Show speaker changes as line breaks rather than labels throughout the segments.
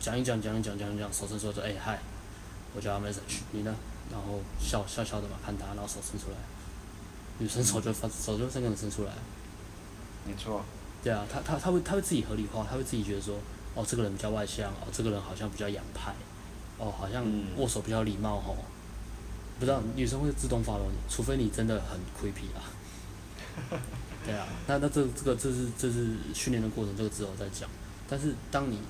讲一讲讲一讲讲一讲，手伸出来说，哎嗨，我叫阿 message，你呢？然后笑笑笑的嘛，看他，然后手伸出来，女生手就发手就伸个人伸出来。
没错。
对啊，他他他会他会自己合理化，他会自己觉得说，哦，这个人比较外向，哦，这个人好像比较洋派，哦，好像握手比较礼貌吼。不知道女生会自动 follow 你，除非你真的很 creepy 啊。对啊，那那这这个这是这是训练的过程，这个之后再讲。但是当你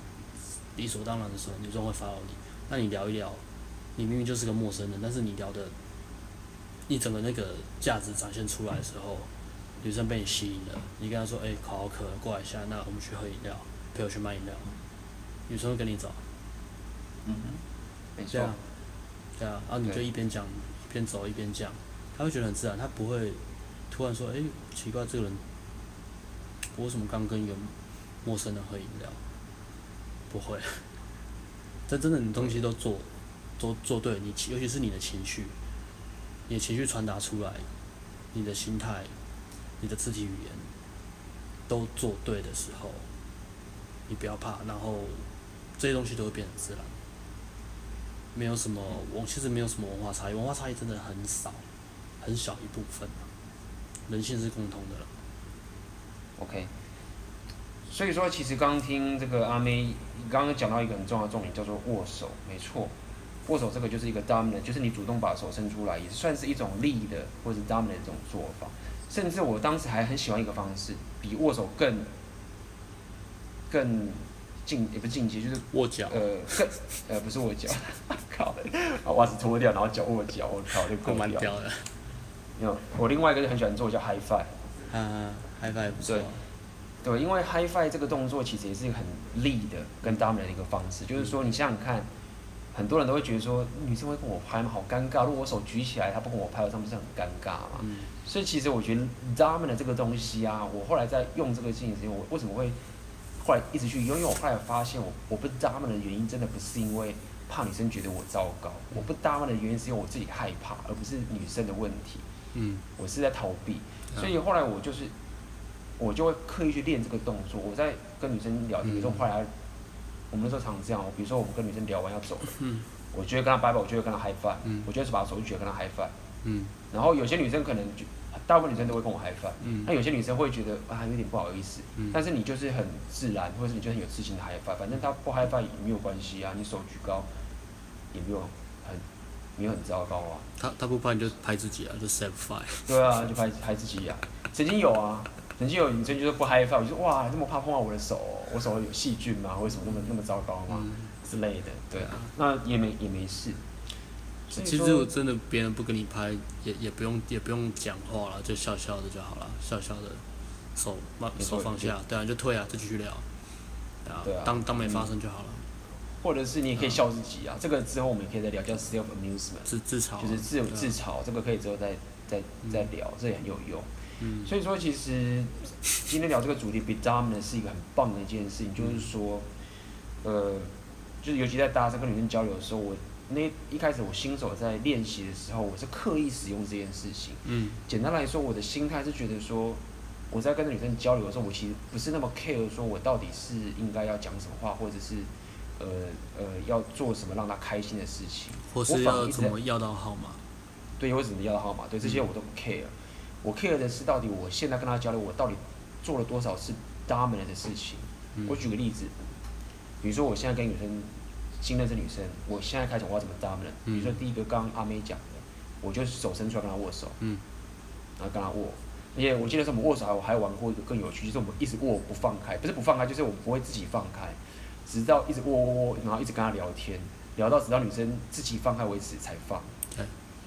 理所当然的时候，女生会 follow 你，那你聊一聊，你明明就是个陌生人，但是你聊的，你整个那个价值展现出来的时候。女生被你吸引了，你跟她说：“哎、欸，口好渴，过来一下，那我们去喝饮料，陪我去买饮料。”女生会跟你走。
嗯哼。没错。
对啊。对啊，然后你就一边讲一边走一边讲，她会觉得很自然，她不会突然说：“哎、欸，奇怪，这个人，我为什么刚跟一个陌生人喝饮料？”不会。这真的，你东西都做，都做对，你尤其是你的情绪，你的情绪传达出来，你的心态。你的肢体语言都做对的时候，你不要怕，然后这些东西都会变得自然。没有什么，我其实没有什么文化差异，文化差异真的很少，很小一部分。人性是共通的了。
OK。所以说，其实刚听这个阿妹刚刚讲到一个很重要的重点，叫做握手，没错，握手这个就是一个 dominant，就是你主动把手伸出来，也算是一种 lead 或者 dominant 的一种做法。甚至我当时还很喜欢一个方式，比握手更更进也不是进阶，就是
握脚。
呃，更呃不是握脚，靠，把袜子脱掉，然后脚握脚，我靠，就够蛮屌的。有，我另外一个就很喜欢做叫 high five。
嗯，high five 不
错。对，因为 high five 这个动作其实也是一个很 lead 的跟 dominant 的一个方式，就是说你想想看。很多人都会觉得说，女生会跟我拍吗？好尴尬。如果我手举起来，她不跟我拍，我这样不是很尴尬吗？嗯。所以其实我觉得 dominant 这个东西啊，我后来在用这个事情时，我为什么会后来一直去用？因为我后来发现我，我我不 dominant 的原因，真的不是因为怕女生觉得我糟糕。我不 dominant 的原因是因为我自己害怕，而不是女生的问题。嗯。我是在逃避，所以后来我就是我就会刻意去练这个动作。我在跟女生聊天的时候，后来。我们那时候常这样，比如说我们跟女生聊完要走了，嗯、我就会跟她拜拜，我就会跟她 high five，、嗯、我就会是把手举着跟她 high five，、嗯、然后有些女生可能就，大部分女生都会跟我 high five，、嗯、那有些女生会觉得啊有点不好意思，嗯、但是你就是很自然，或者是你就很有自信的 high five，反正她不 high five 也没有关系啊，你手举高，也没有很，没有很糟糕啊。
她她不拍你就拍自己啊，就 self five。
对啊，就拍拍自己呀、啊，曾经有啊。曾经有女生就是不 high five，我就说哇，这么怕碰到我的手，我手有细菌吗？为什么那么那么糟糕吗？嗯、之类的，对。啊，那也没也没事。
其实我真的别人不跟你拍，也也不用也不用讲话了，就笑笑的就好了，笑笑的，手放手放下，对啊，就退啊，就继续聊，对啊，当当没发生就好了。
或者是你也可以笑自己啊，这个之后我们也可以再聊，叫 self amusement，
自自嘲，
就是自自嘲，这个可以之后再再再聊，这也很有用。嗯、所以说，其实今天聊这个主题，be dominant 是一个很棒的一件事情。就是说，呃，就是尤其在大家在跟女生交流的时候，我那一开始我新手在练习的时候，我是刻意使用这件事情。嗯。简单来说，我的心态是觉得说，我在跟女生交流的时候，我其实不是那么 care 说我到底是应该要讲什么话，或者是呃呃要做什么让她开心的事情，
或是要怎么要到号码。
对，或者怎么要到号码，对这些我都不 care。我 care 的是到底我现在跟他交流，我到底做了多少次 dominant 的事情。嗯、我举个例子，比如说我现在跟女生新认识女生，我现在开始我要怎么 dominant？、嗯、比如说第一个刚刚阿妹讲的，我就手伸出来跟她握手，嗯、然后跟她握。而且我记得是我们握手还我还玩过一个更有趣，就是我们一直握不放开，不是不放开，就是我们不会自己放开，直到一直握握握，然后一直跟她聊天，聊到直到女生自己放开为止才放。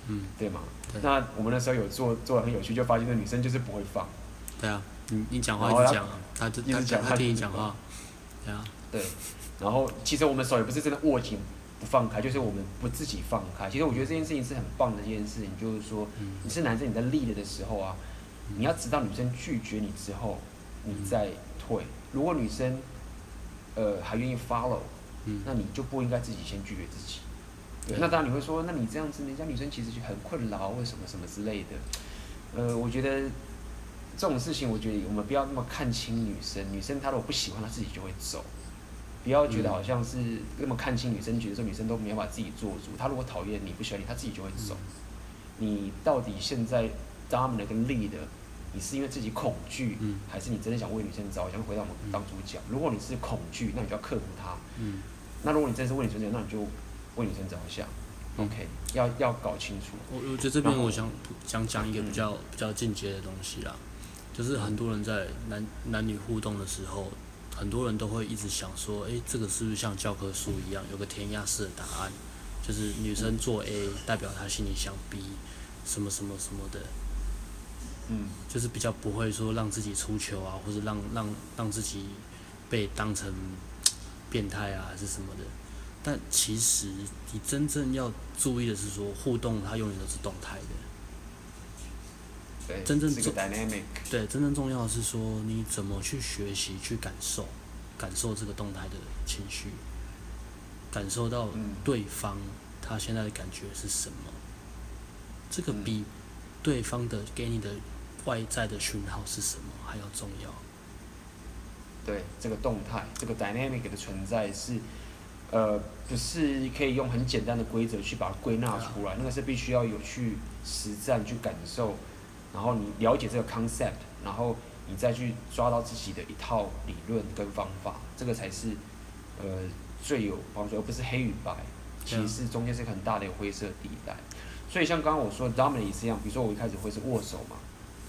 嗯，对吗？对，那我们那时候有做做的很有趣，就发现那女生就是不会放。
对啊，你你讲话一直讲啊，他就一直讲，她听你讲话。对啊。对，
然后其实我们手也不是真的握紧不放开，就是我们不自己放开。其实我觉得这件事情是很棒的一件事情，就是说你是男生你在 lead 的时候啊，你要知道女生拒绝你之后，你再退。如果女生呃还愿意 follow，那你就不应该自己先拒绝自己。对那当然你会说，那你这样子，人家女生其实就很困扰，为什么什么之类的。呃，我觉得这种事情，我觉得我们不要那么看轻女生。女生她如果不喜欢，她自己就会走。不要觉得好像是那么看清女生，觉得说女生都没有把自己做主。她如果讨厌你不喜欢你，她自己就会走。你到底现在 dominant 跟 lead，你是因为自己恐惧，还是你真的想为女生着想回到我们当主角？如果你是恐惧，那你就要克服它。那如果你真的是为女生着想，那你就为女生着想。OK，要要搞清楚。
我我觉得这边我想想讲一个比较比较进阶的东西啦，就是很多人在男男女互动的时候。很多人都会一直想说，哎、欸，这个是不是像教科书一样有个填鸭式的答案？就是女生做 A 代表她心里想 B，什么什么什么的。
嗯。就是比较不会说让自己出糗啊，或者让让让自己被当成 变态啊，还是什么的。但其实你真正要注意的是说，互动它永远都是动态的。对，真正重对，真正重要的是说你怎么去学习、去感受、感受这个动态的情绪，感受到对方他现在的感觉是什么，这个比对方的给你的外在的讯号是什么还要重要。对，这个动态，这个 dynamic 的存在是，呃，不是可以用很简单的规则去把它归纳出来，那个是必须要有去实战去感受。然后你了解这个 concept，然后你再去抓到自己的一套理论跟方法，这个才是呃最有帮助，而不是黑与白，其实是中间是很大的一个灰色地带。所以像刚刚我说 dominant 也是一样，比如说我一开始会是握手嘛，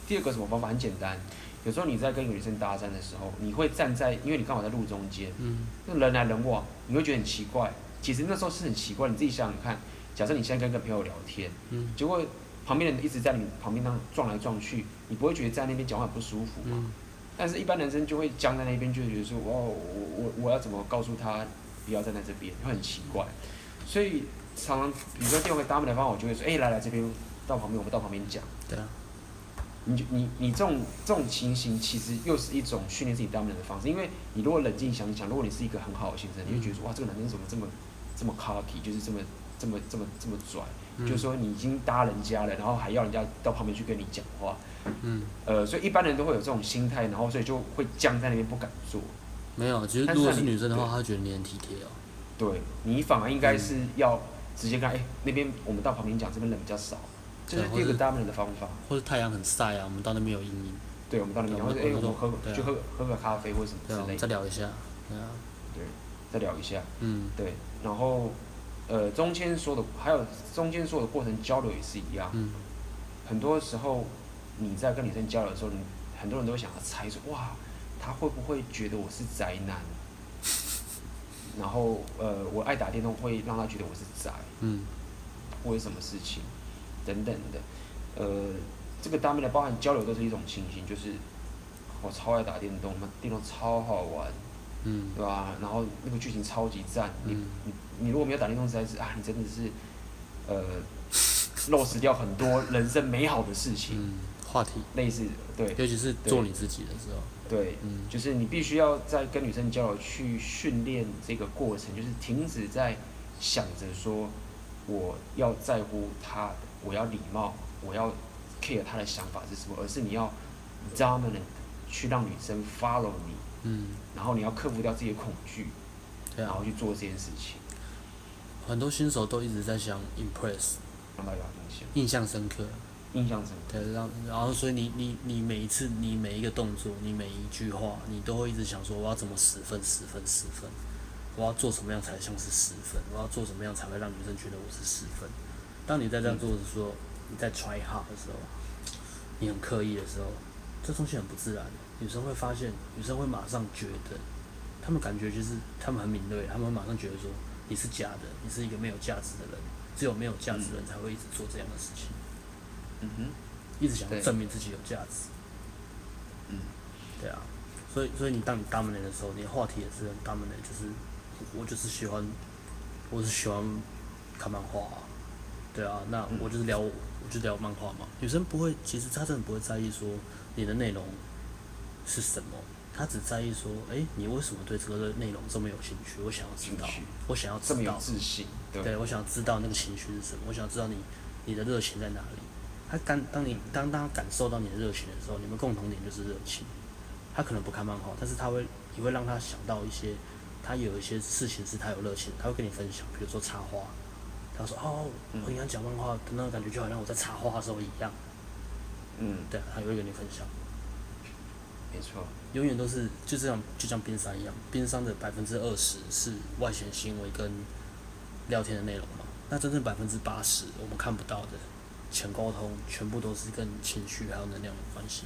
第二个什么方法很简单，有时候你在跟一个女生搭讪的时候，你会站在，因为你刚好在路中间，嗯，那人来人往，你会觉得很奇怪。其实那时候是很奇怪，你自己想想看，假设你现在跟一个朋友聊天，嗯，结果。旁边人一直在你旁边那撞来撞去，你不会觉得在那边讲话不舒服吗？嗯、但是，一般男生就会僵在那边，就会觉得说，哇，我我我要怎么告诉他不要站在这边，会很奇怪。所以，常常比如说第二个搭配的方法，我就会说，哎、欸，来来这边，到旁边，我们到旁边讲。对啊。你就你你这种这种情形，其实又是一种训练自己搭配的方式，因为你如果冷静想一想，如果你是一个很好的先生，你会觉得说，哇，这个男生怎么这么这么 cocky，就是这么这么这么这么拽。嗯、就是说你已经搭人家了，然后还要人家到旁边去跟你讲话，嗯，呃，所以一般人都会有这种心态，然后所以就会僵在那边不敢做。
没有，其实如果是女生的话，她觉得你很体贴哦。
对，你反而应该是要直接跟哎、嗯欸、那边我们到旁边讲，这边人比较少，这、就是第二个搭人的方法。
或者太阳很晒啊，我们到那边有阴影。
对，我们到那边，然后哎我们喝就喝喝个咖啡或者什么之类的。
再聊一下，对啊，
对，再聊一下，嗯，对，然后。呃，中间说的还有中间说的过程交流也是一样。嗯。很多时候你在跟女生交流的时候，你很多人都会想要猜说，哇，她会不会觉得我是宅男？然后呃，我爱打电动会让她觉得我是宅。嗯。或者什么事情等等的，呃，这个当面的包含交流都是一种情形，就是我超爱打电动，那电动超好玩。嗯，对吧？然后那个剧情超级赞，嗯、你你你如果没有打电动，实在是啊，你真的是，呃，漏失掉很多人生美好的事情。
嗯，话题
类似，对，
尤其是做你自己的时候。
对，嗯，就是你必须要在跟女生交流去训练这个过程，就是停止在想着说我要在乎她，我要礼貌，我要 care 他的想法是什么，而是你要 dominant 去让女生 follow 你。嗯，然后你要克服掉自己的恐惧，对啊，然后去做这件事情。
很多新手都一直在想 impress，让大家印象深刻，
印象深刻。
对，让然后所以你你你每一次你每一个动作你每一句话你都会一直想说我要怎么十分十分十分，我要做什么样才像是十分，我要做什么样才会让女生觉得我是十分。当你在这样做的时候，嗯、你在 try hard 的时候，你很刻意的时候，这东西很不自然。女生会发现，女生会马上觉得，她们感觉就是她们很敏锐，她们马上觉得说你是假的，你是一个没有价值的人，只有没有价值的人才会一直做这样的事情。嗯哼，一直想要证明自己有价值。嗯，对啊，所以所以你当你 dominant 的时候，你的话题也是很 dominant，就是我就是喜欢，我是喜欢看漫画啊，对啊，那我就是聊我就聊漫画嘛。女生不会，其实她真的不会在意说你的内容。是什么？她只在意说，哎、欸，你为什么对这个内容这么有兴趣？我想要知道，我想要知道，这么有自信，对，对我想要知道那个情绪是什么？我想知道你你的热情在哪里？他感当你当当他感受到你的热情的时候，你们共同点就是热情。他可能不看漫画，但是他会，也会让他想到一些他有一些事情是他有热情，他会跟你分享，比如说插花，他说哦，我跟你讲漫画的那个感觉就好像我在插画的时候一样。
嗯，
对，他也会跟你分享。
没错，
永远都是就这样，就像冰山一样，冰山的百分之二十是外显行为跟聊天的内容嘛，那真正百分之八十我们看不到的浅沟通，全部都是跟情绪还有能量有关系。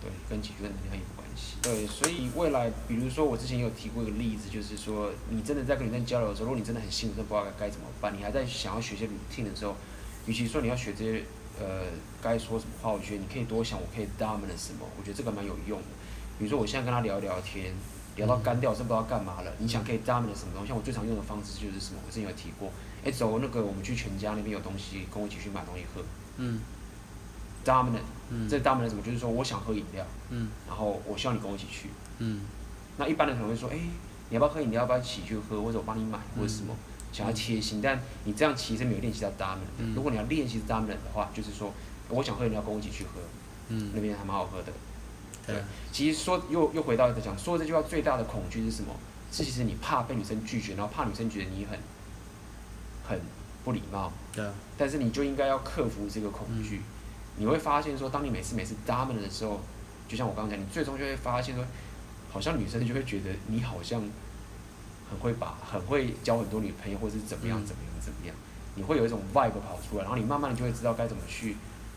对，跟情绪跟能量有关系。对，所以未来，比如说我之前有提过一个例子，就是说你真的在跟女生交流的时候，如果你真的很兴奋，不知道该怎么办，你还在想要学些 routine 的时候，与其说你要学这些。呃，该说什么话？我觉得你可以多想，我可以 dominate 什么？我觉得这个蛮有用的。比如说，我现在跟他聊聊天，聊到干掉，我真不知道干嘛了。你想可以 dominate 什么东西？像我最常用的方式就是什么？我之前有提过，哎、欸，走那个，我们去全家那边有东西，跟我一起去买东西喝。
嗯。
dominate，
嗯。
这 dominate 什么？就是说，我想喝饮料。
嗯。
然后我希望你跟我一起去。
嗯。
那一般的可能会说，哎、欸，你要不要喝饮料？要不要一起去喝？或者我帮你买，或者什么？想要贴心，但你这样其实没有练习到 dominate、嗯。如果你要练习 dominate 的话，就是说。我想喝饮料，跟我一起去喝。嗯，那边还蛮好喝的。对，其实说又又回到一个讲，说这句话最大的恐惧是什么？是其实你怕被女生拒绝，然后怕女生觉得你很很不礼貌。对。但是你就应该要克服这个恐惧。嗯。你会发现说，当你每次每次 dominate 的时候，就像我刚刚讲，你最终就会发现说，好像女生就会觉得你好像很会把很会交很多女朋友，或者是怎么样怎么样怎么样。你会有一种 vibe 跑出来，然后你慢慢的就会知道该怎么去。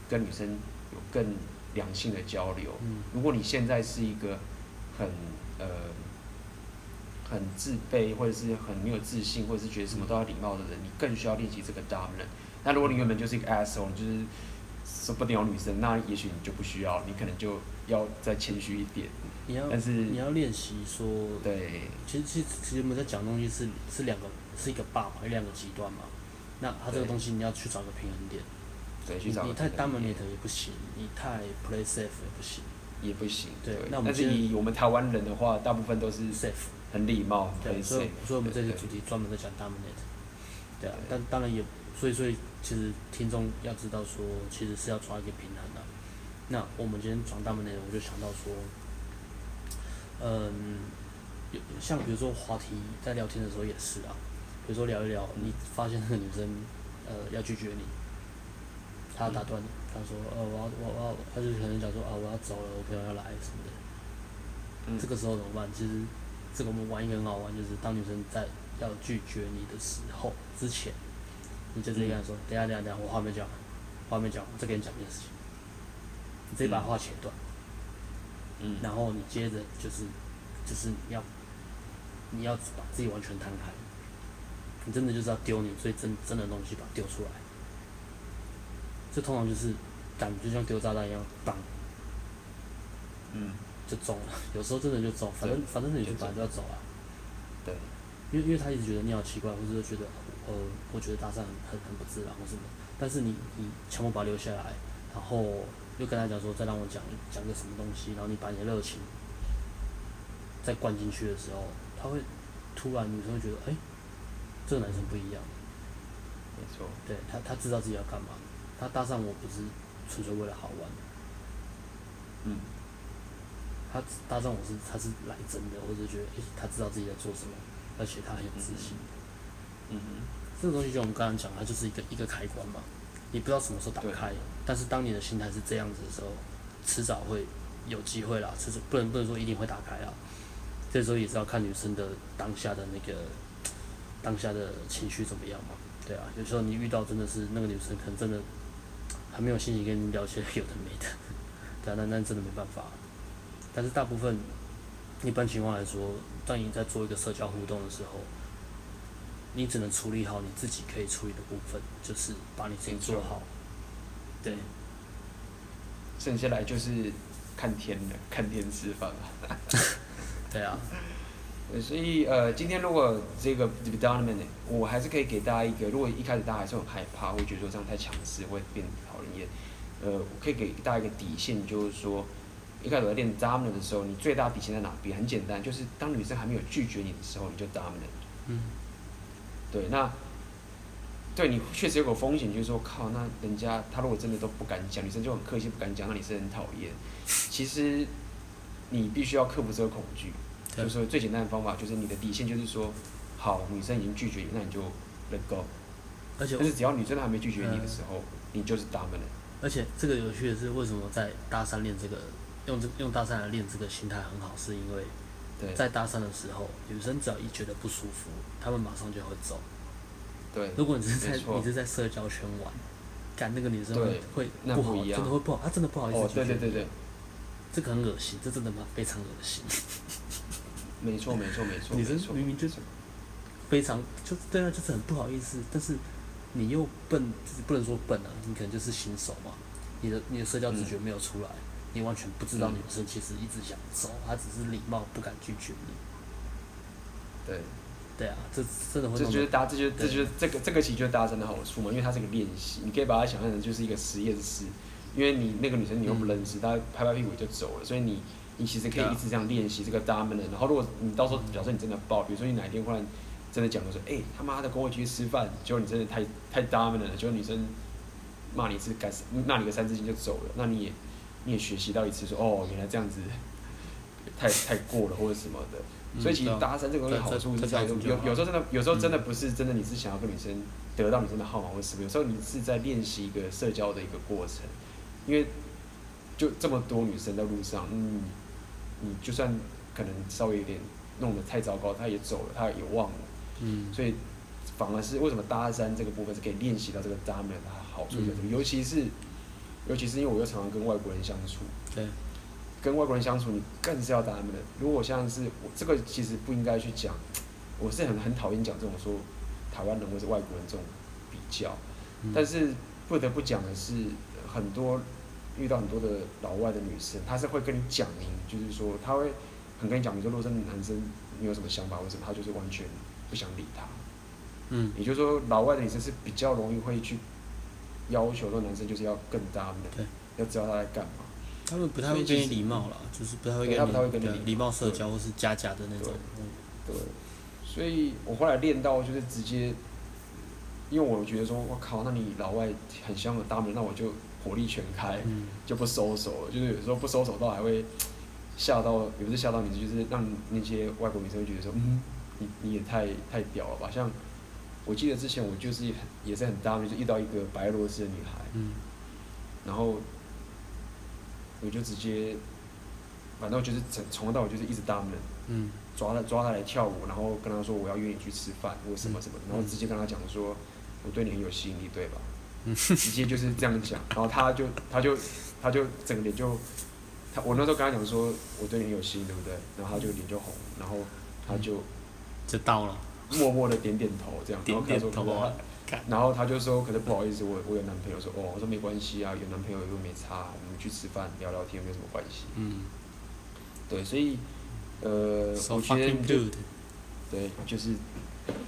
跟女生有更良性的交流。嗯。如果你现在是一个很呃很自卑，或者是很没有自信，或者是觉得什么都要礼貌的人，你更需要练习这个 dominant。那如果你原本就是一个 asshole，你就是说不定有女生，那也许你就不需要，你可能就要再谦虚一点。
你要，
但是
你要练习说。
对。
其实其实其实我们在讲东西是是两个是一个 bar 嘛，有两个极端嘛。那它这个东西你要去找个平衡点。你你太 dominate 也不行，你太 play safe 也不行，
也不行。对，
对那我们
但是以我们台湾人的话，大部分都是
safe，
很礼貌。
对，所以所以我们这个主题专门在讲 dominate。对啊，但当然也，所以所以其实听众要知道说，其实是要抓一个平衡的。那我们今天讲 dominate，我就想到说，嗯，有像比如说话题在聊天的时候也是啊，比如说聊一聊，你发现那个女生呃要拒绝你。她打断你，她说：“呃，我要，我我要，她就可能讲说啊，我要走了，我朋友要来什么的。嗯”这个时候怎么办？其实，这个我们玩一个很好玩，就是当女生在要拒绝你的时候之前，你就直接跟他说：“嗯、等下，等下，等下，我话没讲完，话没讲，我再给你讲一件事情。”你直接把话切断。嗯。然后你接着就是，就是你要，你要把自己完全摊开。你真的就是要丢你最真真的东西，把它丢出来。这通常就是感觉就像丢炸弹一样，砰，嗯，就中了。有时候真的就中，反正反正你就反正就要走了。
对。
因为因为他一直觉得你好奇怪，或者觉得呃，我觉得搭讪很很很不自然或什么。但是你你强迫把他留下来，然后又跟他讲说再让我讲讲个什么东西，然后你把你的热情再灌进去的时候，他会突然女生会觉得哎、欸，这个男生不一样。
没错。
对他他知道自己要干嘛。他搭讪我不是纯粹为了好玩，嗯，他搭讪我是他是来真的，我就觉得他知道自己在做什么，而且他很有自信，嗯哼，这个东西就我们刚刚讲，它就是一个一个开关嘛，你不知道什么时候打开，但是当你的心态是这样子的时候，迟早会有机会啦，迟早不能不能说一定会打开啊，这时候也是要看女生的当下的那个当下的情绪怎么样嘛，对啊，有时候你遇到真的是那个女生可能真的。还没有心情跟你聊些有的没的，对啊，那那真的没办法。但是大部分，一般情况来说，当你在做一个社交互动的时候，你只能处理好你自己可以处理的部分，就是把你自己做好。对。
剩下来就是看天了，看天吃饭了。
对啊。
所以呃，今天如果这个 dominant 我还是可以给大家一个，如果一开始大家还是很害怕，会觉得说这样太强势，会变讨人厌。呃，我可以给大家一个底线，就是说，一开始在练 dominant 的时候，你最大底线在哪边？很简单，就是当女生还没有拒绝你的时候，你就 dominant。嗯。对，那对你确实有个风险，就是说，靠，那人家他如果真的都不敢讲，女生就很客气不敢讲，那你是很讨厌。其实你必须要克服这个恐惧。就是说最简单的方法就是你的底线就是说，好，女生已经拒绝你，那你就 let go。
而且，
但是只要女生还没拒绝你的时候，
嗯、
你就是 dominant。
而且这个有趣的是，为什么在大三练这个，用这用大三来练这个心态很好，是因为，在搭讪的时候，女生只要一觉得不舒服，她们马上就会走。
对。
如果你是在你是在社交圈玩，干那个女生会会不好，真的会不好，她真的不好意思拒绝。
对对对对。
这个很恶心，这真的吗？非常恶心。
没错没错 没错。
女生明明就是非常就对啊，就是很不好意思，但是。你又笨，不能说笨啊，你可能就是新手嘛。你的你的社交直觉没有出来，嗯、你完全不知道女生其实一直想走，她只是礼貌不敢拒绝你。
对，
对啊，这真的会。
这就是搭，这就这就是这个这个其实就是搭讪的好处嘛，因为它是个练习，你可以把它想象成就是一个实验室，因为你那个女生你又不认识，她、嗯、拍拍屁股就走了，所以你你其实可以一直这样练习这个 dominant，然后如果你到时候假设你真的爆，比如说你哪一天忽然。真的讲的说，哎、欸，他妈的，跟我一起去吃饭，结果你真的太太 dominant 了，结果女生骂你一次，该骂你个三字经就走了，那你也你也学习到一次说，哦，原来这样子太太过了或者什么的，所以其实搭讪这个东西好处是在有有有时候真的有时候真的不是真的你是想要跟女生得到女生的号码或什么，有时候你是在练习一个社交的一个过程，因为就这么多女生在路上，嗯，你就算可能稍微有点弄得太糟糕，她也走了，她也忘了。嗯，所以反而是为什么搭讪这个部分是可以练习到这个 dominant 的好处在这里，尤其是尤其是因为我又常常跟外国人相处，对，跟外国人相处你更是要 dominant。如果像是我这个其实不应该去讲，我是很很讨厌讲这种说台湾人或者外国人这种比较，但是不得不讲的是，很多遇到很多的老外的女生，她是会跟你讲明，就是说她会很跟你讲明说，如果是男生你有什么想法或什么，她就是完全。不想理他，嗯，也就是说，老外的女生是比较容易会去要求说男生就是要更大的，对，要知道他在干嘛。
他们不太会跟你礼貌啦，就是不太会跟你，他不太会跟你礼貌社交或是假假的那种。
对，所以我后来练到就是直接，因为我觉得说，我靠，那你老外很香的大门，那我就火力全开，就不收手了。就是有时候不收手到还会吓到，也不是吓到你，就是让那些外国女生会觉得说，嗯。你你也太太屌了吧！像我记得之前我就是也是很大，就是遇到一个白俄罗斯的女孩，嗯，然后我就直接，反正我就是从从头到尾就是一直搭门，嗯，抓她抓她来跳舞，然后跟她说我要约你去吃饭或什么什么，然后直接跟她讲说我对你很有吸引力，对吧？嗯，直接就是这样讲，然后她就她就她就整个脸就，她我那时候跟她讲说我对你很有吸引力，对不对？然后她就脸就红，然后她就。
就到了，
默默的点点头，这样，然后他说，然后他就说，可是不好意思，我我有男朋友，说哦，我说没关系啊，有男朋友又没差，我们去吃饭聊聊天没有什么关系。嗯，对，所以，呃，so、我觉得，对，就是，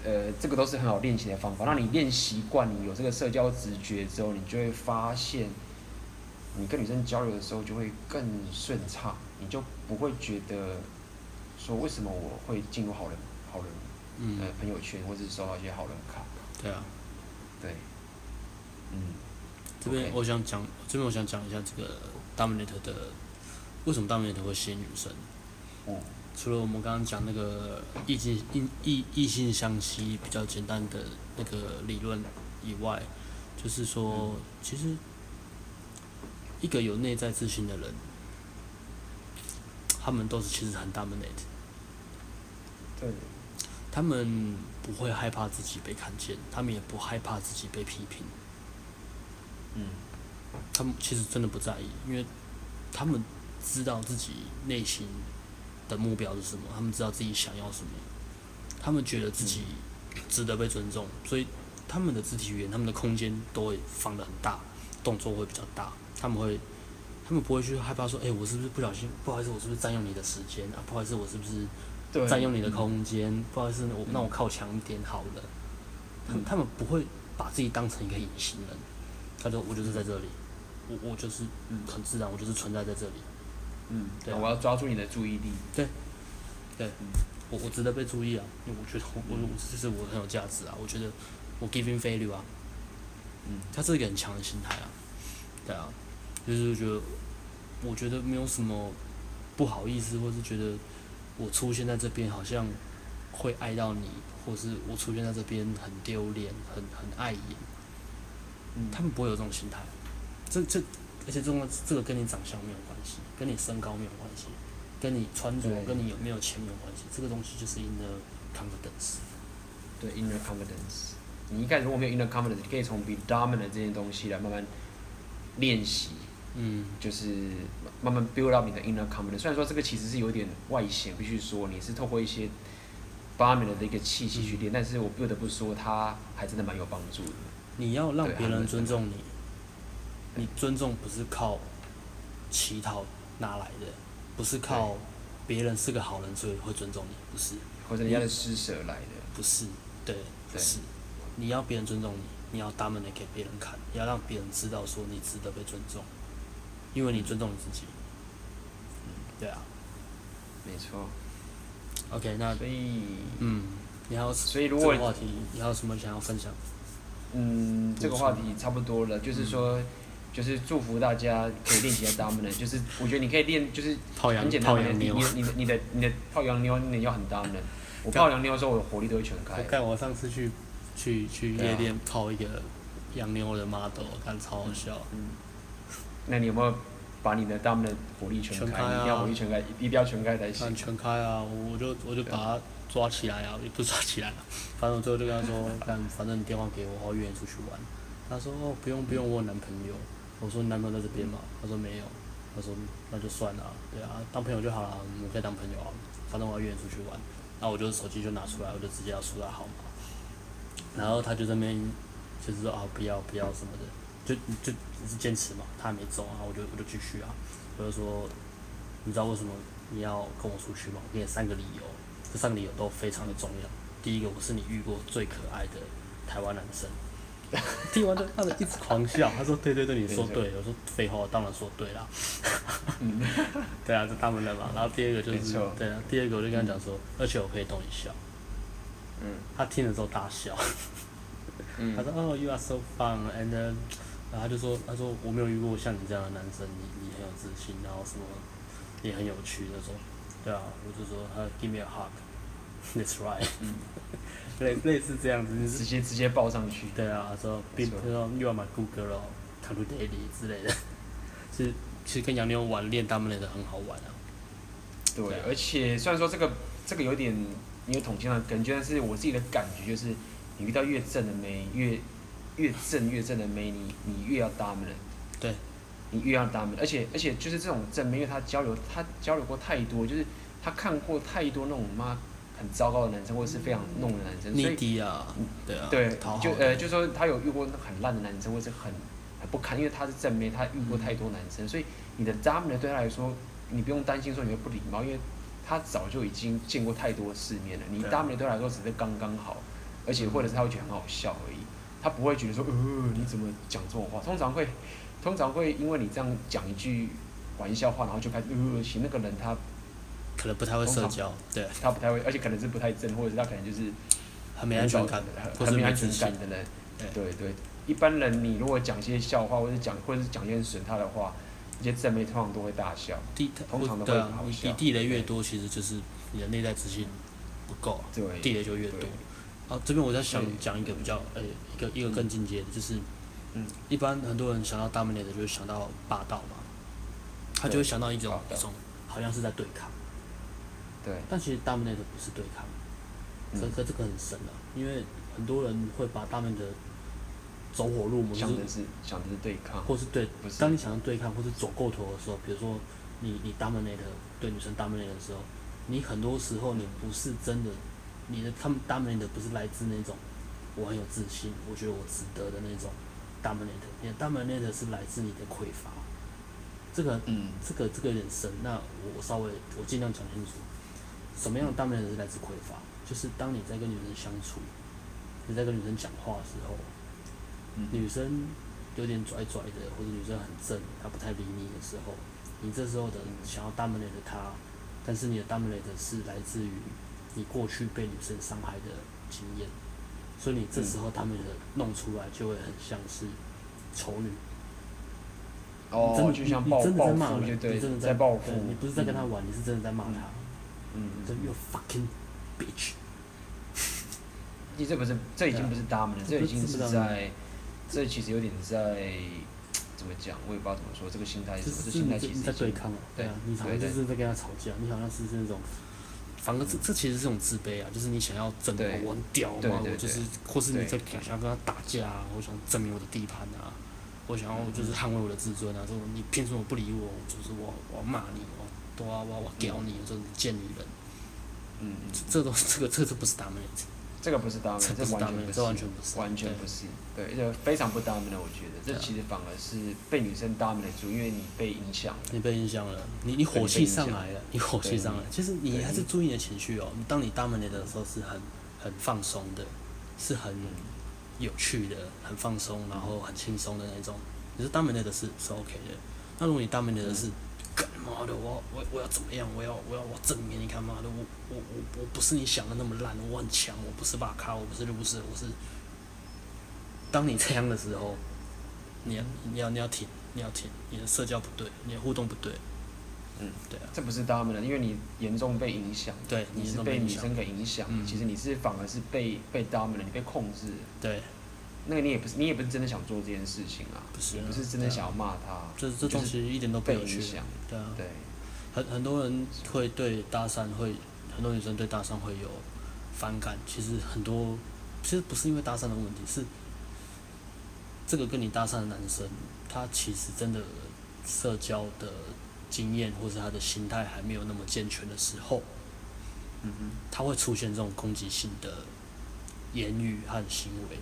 呃，这个都是很好练习的方法。让你练习惯，你有这个社交直觉之后，你就会发现，你跟女生交流的时候就会更顺畅，你就不会觉得，说为什么我会进入好人。好人，嗯，呃，朋友圈或者是收到一些好人卡，
对啊，
对，嗯，
这边我想讲，这边我想讲一下这个 dominant 的，为什么 dominant 会吸引女生？除了我们刚刚讲那个异性异异异性相吸比较简单的那个理论以外，就是说，嗯、其实一个有内在自信的人，他们都是其实很 dominant，
对。
他们不会害怕自己被看见，他们也不害怕自己被批评。嗯，他们其实真的不在意，因为他们知道自己内心的目标是什么，他们知道自己想要什么，他们觉得自己值得被尊重，所以他们的肢体语言、他们的空间都会放得很大，动作会比较大。他们会，他们不会去害怕说：“哎、欸，我是不是不小心？不好意思，我是不是占用你的时间啊？不好意思，我是不是？”占用你的空间，嗯、不好意思，我那我靠墙一点好了。嗯、他们他们不会把自己当成一个隐形人，他说我就是在这里，我我就是很自然，我就是存在在这里。
嗯，对、啊，我要抓住你的注意力。
对，对，嗯、我我值得被注意啊，因为我觉得我我这是我很有价值啊，我觉得我 giving value 啊。嗯，他是一个很强的心态啊。对啊，就是觉得我觉得没有什么不好意思，或是觉得。我出现在这边好像会碍到你，或是我出现在这边很丢脸，很很碍眼。
嗯，
他们不会有这种心态。这这，而且这种这个跟你长相没有关系，跟你身高没有关系，跟你穿着跟你有没有钱没有关系。这个东西就是 inner confidence。
对，inner confidence。你一开始如果没有 inner confidence，你可以从 be dominant 这些东西来慢慢练习。
嗯，
就是慢慢 build up 你的 inner confidence。虽然说这个其实是有点外显，必须说你是透过一些 dominant 的一个气息去练，嗯，但是我不得不说，它还真的蛮有帮助的。
你要让别人尊重你，你尊重不是靠乞讨拿来的，不是靠别人是个好人所以会尊重你，不是，
或者人家的施舍来的，
不是，对，不是，你要别人尊重你，你要 dominate 给别人看，你要让别人知道说你值得被尊重。因为你尊重你自己，嗯，对啊，
没错。
OK，那
所以，
嗯，你还有
所以如果
这个话题，你还有什么想要分享？
嗯，这个话题差不多了，就是说，就是祝福大家可以练习下 dominant，就是我觉得你可以练，就是很简单的，你你你的你的你的泡洋妞，你要很 dominant。我泡洋妞的时候，我的火力都会全开。
我看我上次去去去夜店泡一个洋妞的 model，我看超好笑。
嗯。那你有没有把你的大门的火力全开？全开啊！一定要火力全开，一定要全开才行。
全开啊！我就我就把他抓起来啊！也不是抓起来了，反正我最后就跟他说：“看，反正你电话给我，我约你出去玩。”他说：“哦，不用不用，我有男朋友。”我说：“你男朋友在这边吗？”他说：“没有。”他说：“那就算了，对啊，当朋友就好了，我们可以当朋友啊。反正我要约你出去玩。”那我就手机就拿出来，我就直接要输他号码。然后他就在那边就是说：“啊，不要不要什么的。”就就只是坚持嘛，他还没走啊，我就我就继续啊。我就说，你知道为什么你要跟我出去吗？我给你三个理由，这三个理由都非常的重要。第一个，我是你遇过最可爱的台湾男生。听完就他就一直狂笑，他说：“对对对，你说对。”我说：“废话，我当然说对啦。”对啊，这他们的嘛。然后第二个就是，对啊，第二个我就跟他讲说，而且我可以逗你笑。嗯。他听了之后大笑。嗯。他说：“哦，You are so fun and。”然后他就说：“他说我没有遇过像你这样的男生，你你很有自信，然后什么也很有趣那种。”对啊，我就说他 give me a hug，that's right。嗯。类类似这样子，
直接直接抱上去。
对啊，说并不是说 you are my good girl，come to daddy 之类的。其实其实跟洋妞玩练他们练的很好玩啊。
对，而且虽然说这个这个有点没有统计上感觉，但是我自己的感觉就是，你遇到越正的妹越。越正越正的妹，你你越要 dominant，
对，
你越要 dominant，而且而且就是这种正妹，因为她交流，她交流过太多，就是她看过太多那种妈很糟糕的男生，或者是非常弄的男生，所以
啊，对啊，
对，就呃，就说她有遇过很烂的男生，或者是很很不堪，因为她是正妹，她遇过太多男生，所以你的 dominant 对她来说，你不用担心说你会不礼貌，因为她早就已经见过太多世面了，你 dominant 对她来说只是刚刚好，而且或者是她会觉得很好笑而已。他不会觉得说，呃，你怎么讲这种话？通常会，通常会因为你这样讲一句玩笑话，然后就开始，呃，其实那个人他
可能不太会社交，对，
他不太会，而且可能是不太正，或者是他可能就是
很没安全感，
很没安全感的人。对对，对，一般人你如果讲一些笑话，或者讲或者是讲一些损他的话，一些正妹通常都会大笑，地通常都会好笑。
你地雷越多，其实就是你的内在自信不够，对，地雷就越多。啊，这边我在想讲一个比较，呃、欸，一个一个更进阶的，就是，嗯，一般很多人想到 dominate 就会想到霸道嘛，他就会想到一种一种，好像是在对抗，
对，
但其实 dominate 不是对抗，这个这个很深的，因为很多人会把 dominate 走火入魔，
想的是想的是对抗，
或是对，当你想要对抗或是走过头的时候，比如说你你 dominate 对女生 dominate 的时候，你很多时候你不是真的。你的他们 dominate 的不是来自那种我很有自信，我觉得我值得的那种 dominate，你的 dominate 是来自你的匮乏。这个，嗯，这个这个有点深，那我稍微我尽量讲清楚，什么样的 dominate 是来自匮乏？就是当你在跟女生相处，你在跟女生讲话的时候，女生有点拽拽的，或者女生很正，她不太理你的时候，你这时候的想要 dominate 她，但是你的 dominate 是来自于。你过去被女生伤害的经验，所以你这时候他们的弄出来就会很像是丑女。
哦，就像报报复，你真的在报复，
你不是在跟他玩，你是真的在骂他。
嗯这。
You fucking bitch。
你这不是，这已经不是 dominant，这已经是在，这其实有点在，怎么讲？我也不知道怎么说，这个心态是什么？这心态其实
在对抗，对啊，你好像就是在跟他吵架，你好像是那种，反而这这其实是种自卑啊，就是你想要证明我很屌嘛，我就是，或是你在想要跟他打架啊，我想证明我的地盘啊，我想要就是捍卫我的自尊啊，说你凭什么不理我？就是我我骂你，我对啊我我屌你，说你贱女人，嗯，这都这个这个不是 dominant。
这个不是 dominant，这完全不是，
完全不是，
完全不是，对，这非常不 dominant。我觉得这其实反而是被女生 dominant 住，因为你被影响了。
你被影响了，你你火气上来了，你火气上来。其实你还是注意你的情绪哦。当你 dominant 的时候是很很放松的，是很有趣的，很放松，然后很轻松的那种。你是 dominant 的是是 OK 的。那如果你 dominant 的是。干妈的，我我我要怎么样？我要我要我证明你看妈的，我我我我不是你想的那么烂，我很强，我不是巴卡，我不是卢斯，我是。当你这样的时候，你要你要你要停，你要停，你的社交不对，你的互动不对。嗯，对啊。
这不是他们的，因为你严重被影响。
对，
你是被女生给影响。嗯。其实你是反而是被被他们的，你被控制。
对。
那个你也不是，你也不是真的想做这件事情啊，
不是，
不是真的想要骂他，
这这东西一点都不有趣，对啊，
对，
很很多人会对搭讪会，很多女生对搭讪会有反感，其实很多其实不是因为搭讪的问题，是这个跟你搭讪的男生，他其实真的社交的经验或是他的心态还没有那么健全的时候，嗯哼，他会出现这种攻击性的言语和行为。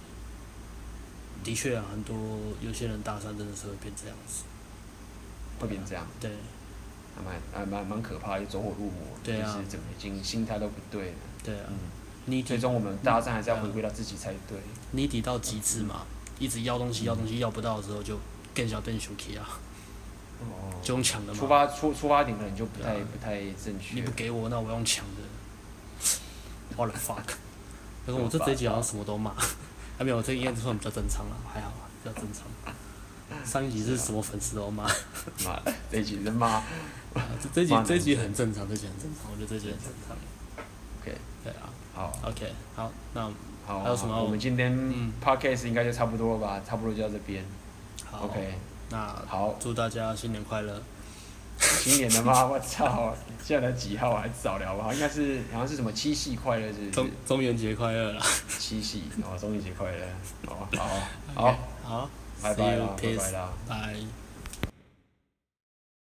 的确啊，很多有些人搭讪真的是会变这样子，
会变这样，
对，
还蛮还蛮蛮可怕的，走火入魔，
对啊，
就是整个已经心态都不对了，
对啊，
嗯，最终我们搭讪还是要回归到自己才对，
你抵到极致嘛，一直要东西要东西要不到的时候就更小更生气啊，哦，就用抢的嘛，
出发出出发点可能就不太不太正确，
你不给我，那我用抢的，What the fuck，我这这集好像什么都骂。还没有，这应该算比较正常了，还好，比较正常。上一集是什么粉丝都骂，
骂这一集是骂，
这这集这一集很正常，这集很正常，我觉得这集很正常。
OK，
对啊，
好
，OK，好，那
好，
还有什么？
我们今天 Podcast 应该就差不多了吧，差不多就到这边。OK，
那
好，
祝大家新年快乐。
新年的吗？我操！现在才几号？还早聊吧？应该是好像是什么七夕快乐是？
中中元节快乐啦！
七夕哦，中元节快乐！好好 好，
好，
拜拜啦，拜拜啦，
拜。